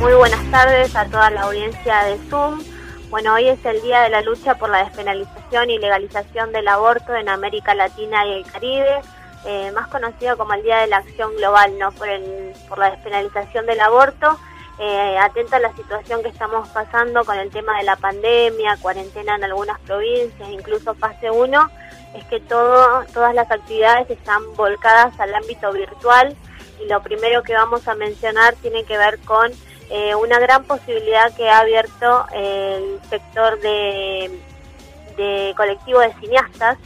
Muy buenas tardes a toda la audiencia de Zoom. Bueno, hoy es el día de la lucha por la despenalización y legalización del aborto en América Latina y el Caribe, eh, más conocido como el Día de la Acción Global, ¿no? Por, el, por la despenalización del aborto. Eh, atenta a la situación que estamos pasando con el tema de la pandemia, cuarentena en algunas provincias, incluso fase 1, es que todo, todas las actividades están volcadas al ámbito virtual y lo primero que vamos a mencionar tiene que ver con eh, una gran posibilidad que ha abierto el sector de, de colectivo de cineastas.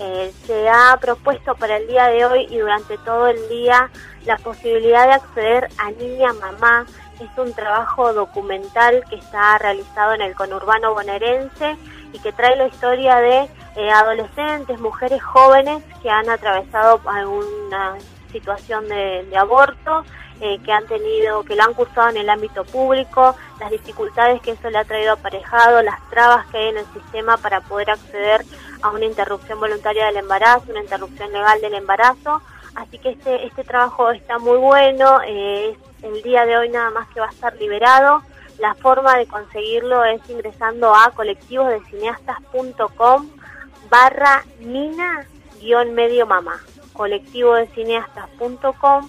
Eh, se ha propuesto para el día de hoy y durante todo el día la posibilidad de acceder a Niña Mamá. Es un trabajo documental que está realizado en el conurbano bonaerense y que trae la historia de eh, adolescentes, mujeres jóvenes que han atravesado alguna situación de, de aborto eh, que han tenido, que lo han cursado en el ámbito público, las dificultades que eso le ha traído aparejado, las trabas que hay en el sistema para poder acceder a una interrupción voluntaria del embarazo, una interrupción legal del embarazo. Así que este, este trabajo está muy bueno, eh, el día de hoy nada más que va a estar liberado. La forma de conseguirlo es ingresando a colectivosdecineastas.com barra nina guion medio mamá colectivodecineastas.com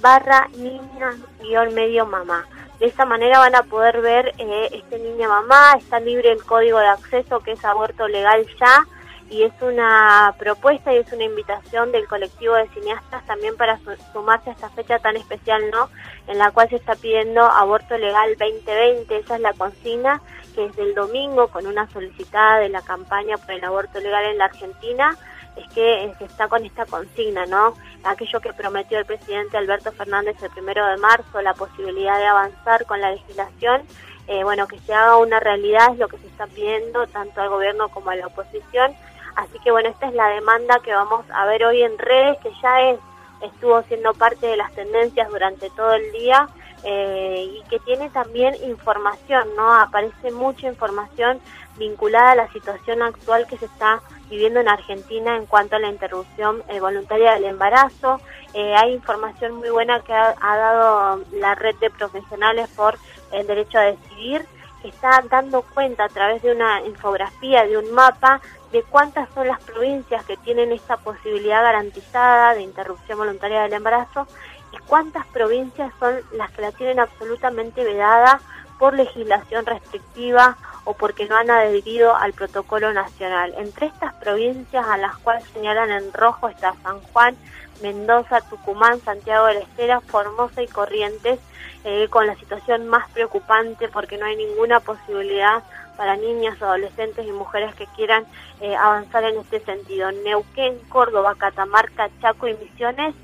barra niña guion medio mamá. De esta manera van a poder ver eh, este niña mamá, está libre el código de acceso que es aborto legal ya y es una propuesta y es una invitación del colectivo de cineastas también para sumarse a esta fecha tan especial, ¿no? En la cual se está pidiendo aborto legal 2020, esa es la consigna que es del domingo con una solicitada de la campaña por el aborto legal en la Argentina es que se está con esta consigna, ¿no? Aquello que prometió el presidente Alberto Fernández el primero de marzo, la posibilidad de avanzar con la legislación, eh, bueno, que se haga una realidad es lo que se está pidiendo tanto al gobierno como a la oposición. Así que bueno, esta es la demanda que vamos a ver hoy en redes, que ya es estuvo siendo parte de las tendencias durante todo el día eh, y que tiene también información, ¿no? Aparece mucha información vinculada a la situación actual que se está viviendo en Argentina en cuanto a la interrupción eh, voluntaria del embarazo. Eh, hay información muy buena que ha, dado la red de profesionales por el derecho a decidir, que está dando cuenta a través de una infografía, de un mapa, de cuántas son las provincias que tienen esta posibilidad garantizada de interrupción voluntaria del embarazo y cuántas provincias son las que la tienen absolutamente vedada por legislación restrictiva o porque no han adherido al protocolo nacional. Entre estas provincias a las cuales señalan en rojo está San Juan, Mendoza, Tucumán, Santiago del Estero, Formosa y Corrientes, eh, con la situación más preocupante porque no hay ninguna posibilidad para niñas, adolescentes y mujeres que quieran eh, avanzar en este sentido. Neuquén, Córdoba, Catamarca, Chaco y Misiones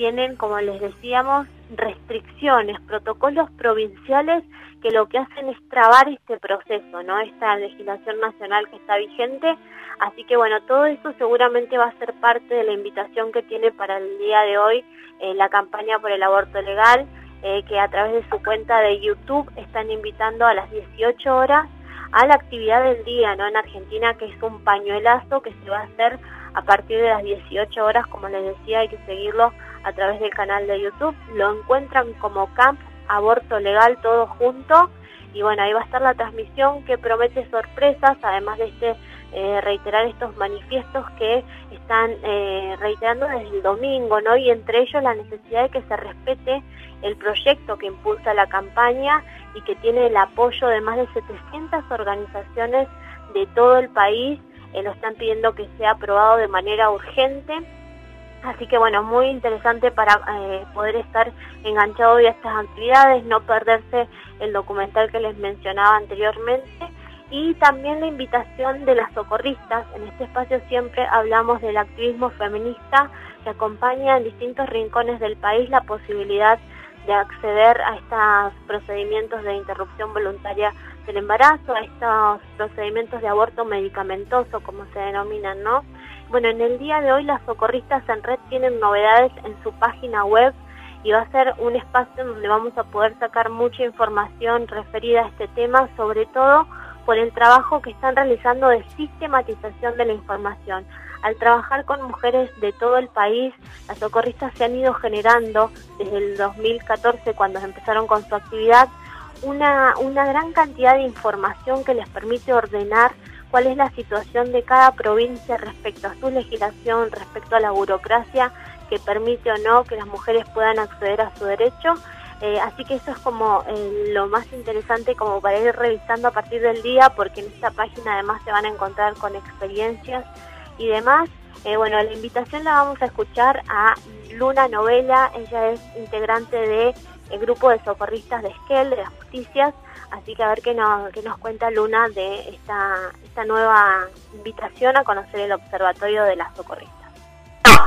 tienen, como les decíamos, restricciones, protocolos provinciales que lo que hacen es trabar este proceso, ¿no? Esta legislación nacional que está vigente. Así que bueno, todo eso seguramente va a ser parte de la invitación que tiene para el día de hoy eh, la campaña por el aborto legal, eh, que a través de su cuenta de YouTube están invitando a las 18 horas a la actividad del día, ¿no? En Argentina, que es un pañuelazo que se va a hacer a partir de las 18 horas, como les decía, hay que seguirlo a través del canal de YouTube. Lo encuentran como Camp Aborto Legal todo junto. Y bueno, ahí va a estar la transmisión que promete sorpresas, además de este eh, reiterar estos manifiestos que están eh, reiterando desde el domingo, ¿no? Y entre ellos la necesidad de que se respete el proyecto que impulsa la campaña y que tiene el apoyo de más de 700 organizaciones de todo el país. Eh, lo están pidiendo que sea aprobado de manera urgente Así que bueno, muy interesante para eh, poder estar enganchado a estas actividades, no perderse el documental que les mencionaba anteriormente y también la invitación de las socorristas. En este espacio siempre hablamos del activismo feminista que acompaña en distintos rincones del país la posibilidad de acceder a estos procedimientos de interrupción voluntaria del embarazo, estos procedimientos de aborto medicamentoso, como se denominan, ¿no? Bueno, en el día de hoy las socorristas en red tienen novedades en su página web y va a ser un espacio donde vamos a poder sacar mucha información referida a este tema, sobre todo por el trabajo que están realizando de sistematización de la información. Al trabajar con mujeres de todo el país, las socorristas se han ido generando desde el 2014 cuando empezaron con su actividad una, una gran cantidad de información que les permite ordenar cuál es la situación de cada provincia respecto a su legislación, respecto a la burocracia que permite o no que las mujeres puedan acceder a su derecho. Eh, así que eso es como eh, lo más interesante como para ir revisando a partir del día, porque en esta página además se van a encontrar con experiencias y demás. Eh, bueno, la invitación la vamos a escuchar a Luna Novela, ella es integrante del de grupo de socorristas de Esquel, de las justicias, así que a ver qué nos, qué nos cuenta Luna de esta, esta nueva invitación a conocer el Observatorio de las Socorristas.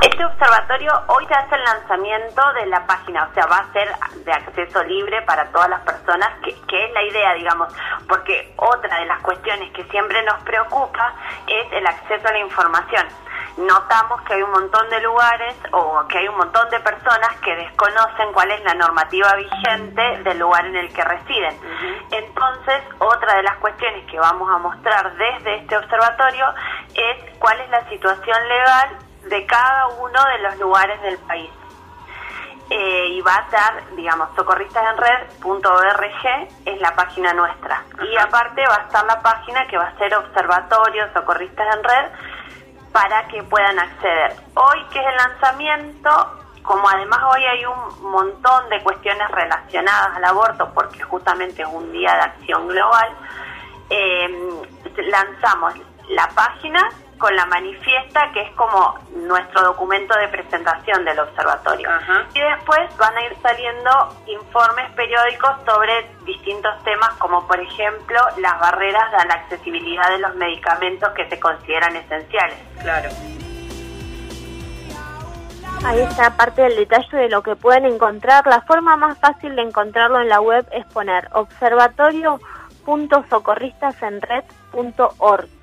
Este observatorio hoy se hace el lanzamiento de la página, o sea, va a ser de acceso libre para todas las personas, que, que, es la idea, digamos, porque otra de las cuestiones que siempre nos preocupa es el acceso a la información. Notamos que hay un montón de lugares o que hay un montón de personas que desconocen cuál es la normativa vigente del lugar en el que residen. Entonces, otra de las cuestiones que vamos a mostrar desde este observatorio es cuál es la situación legal de cada uno de los lugares del país. Eh, y va a estar, digamos, socorristasenred.org es la página nuestra. Y aparte va a estar la página que va a ser Observatorio Socorristas en Red para que puedan acceder. Hoy, que es el lanzamiento, como además hoy hay un montón de cuestiones relacionadas al aborto, porque justamente es un día de acción global, eh, lanzamos la página con la manifiesta, que es como nuestro documento de presentación del observatorio. Y después van a ir saliendo informes periódicos sobre distintos temas, como por ejemplo las barreras a la accesibilidad de los medicamentos que se consideran esenciales. Claro. Ahí está parte del detalle de lo que pueden encontrar. La forma más fácil de encontrarlo en la web es poner observatorio.socorristasenred.org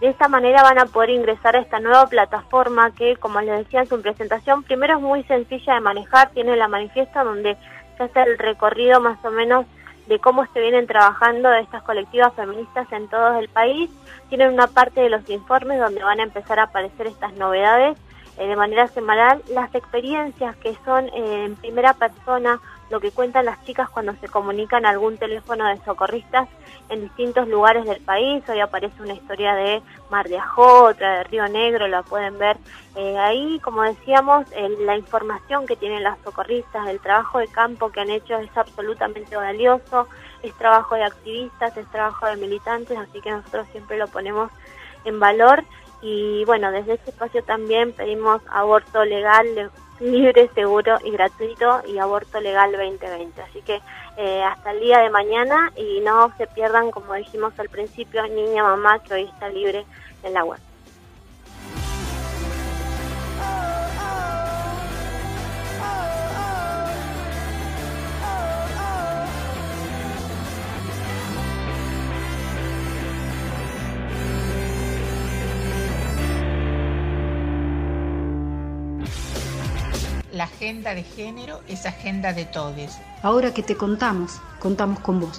de esta manera van a poder ingresar a esta nueva plataforma que, como les decía en su presentación, primero es muy sencilla de manejar, tiene la manifiesta donde se hace el recorrido más o menos de cómo se vienen trabajando estas colectivas feministas en todo el país. Tienen una parte de los informes donde van a empezar a aparecer estas novedades eh, de manera semanal, las experiencias que son eh, en primera persona, lo que cuentan las chicas cuando se comunican a algún teléfono de socorristas en distintos lugares del país. Hoy aparece una historia de Mar de Ajó, otra de Río Negro, la pueden ver eh, ahí. Como decíamos, la información que tienen las socorristas, el trabajo de campo que han hecho es absolutamente valioso, es trabajo de activistas, es trabajo de militantes, así que nosotros siempre lo ponemos en valor. Y bueno, desde este espacio también pedimos aborto legal, libre, seguro y gratuito y aborto legal 2020. Así que eh, hasta el día de mañana y no se pierdan, como dijimos al principio, niña mamá que hoy está libre en la web. La agenda de género es agenda de todes. Ahora que te contamos, contamos con vos.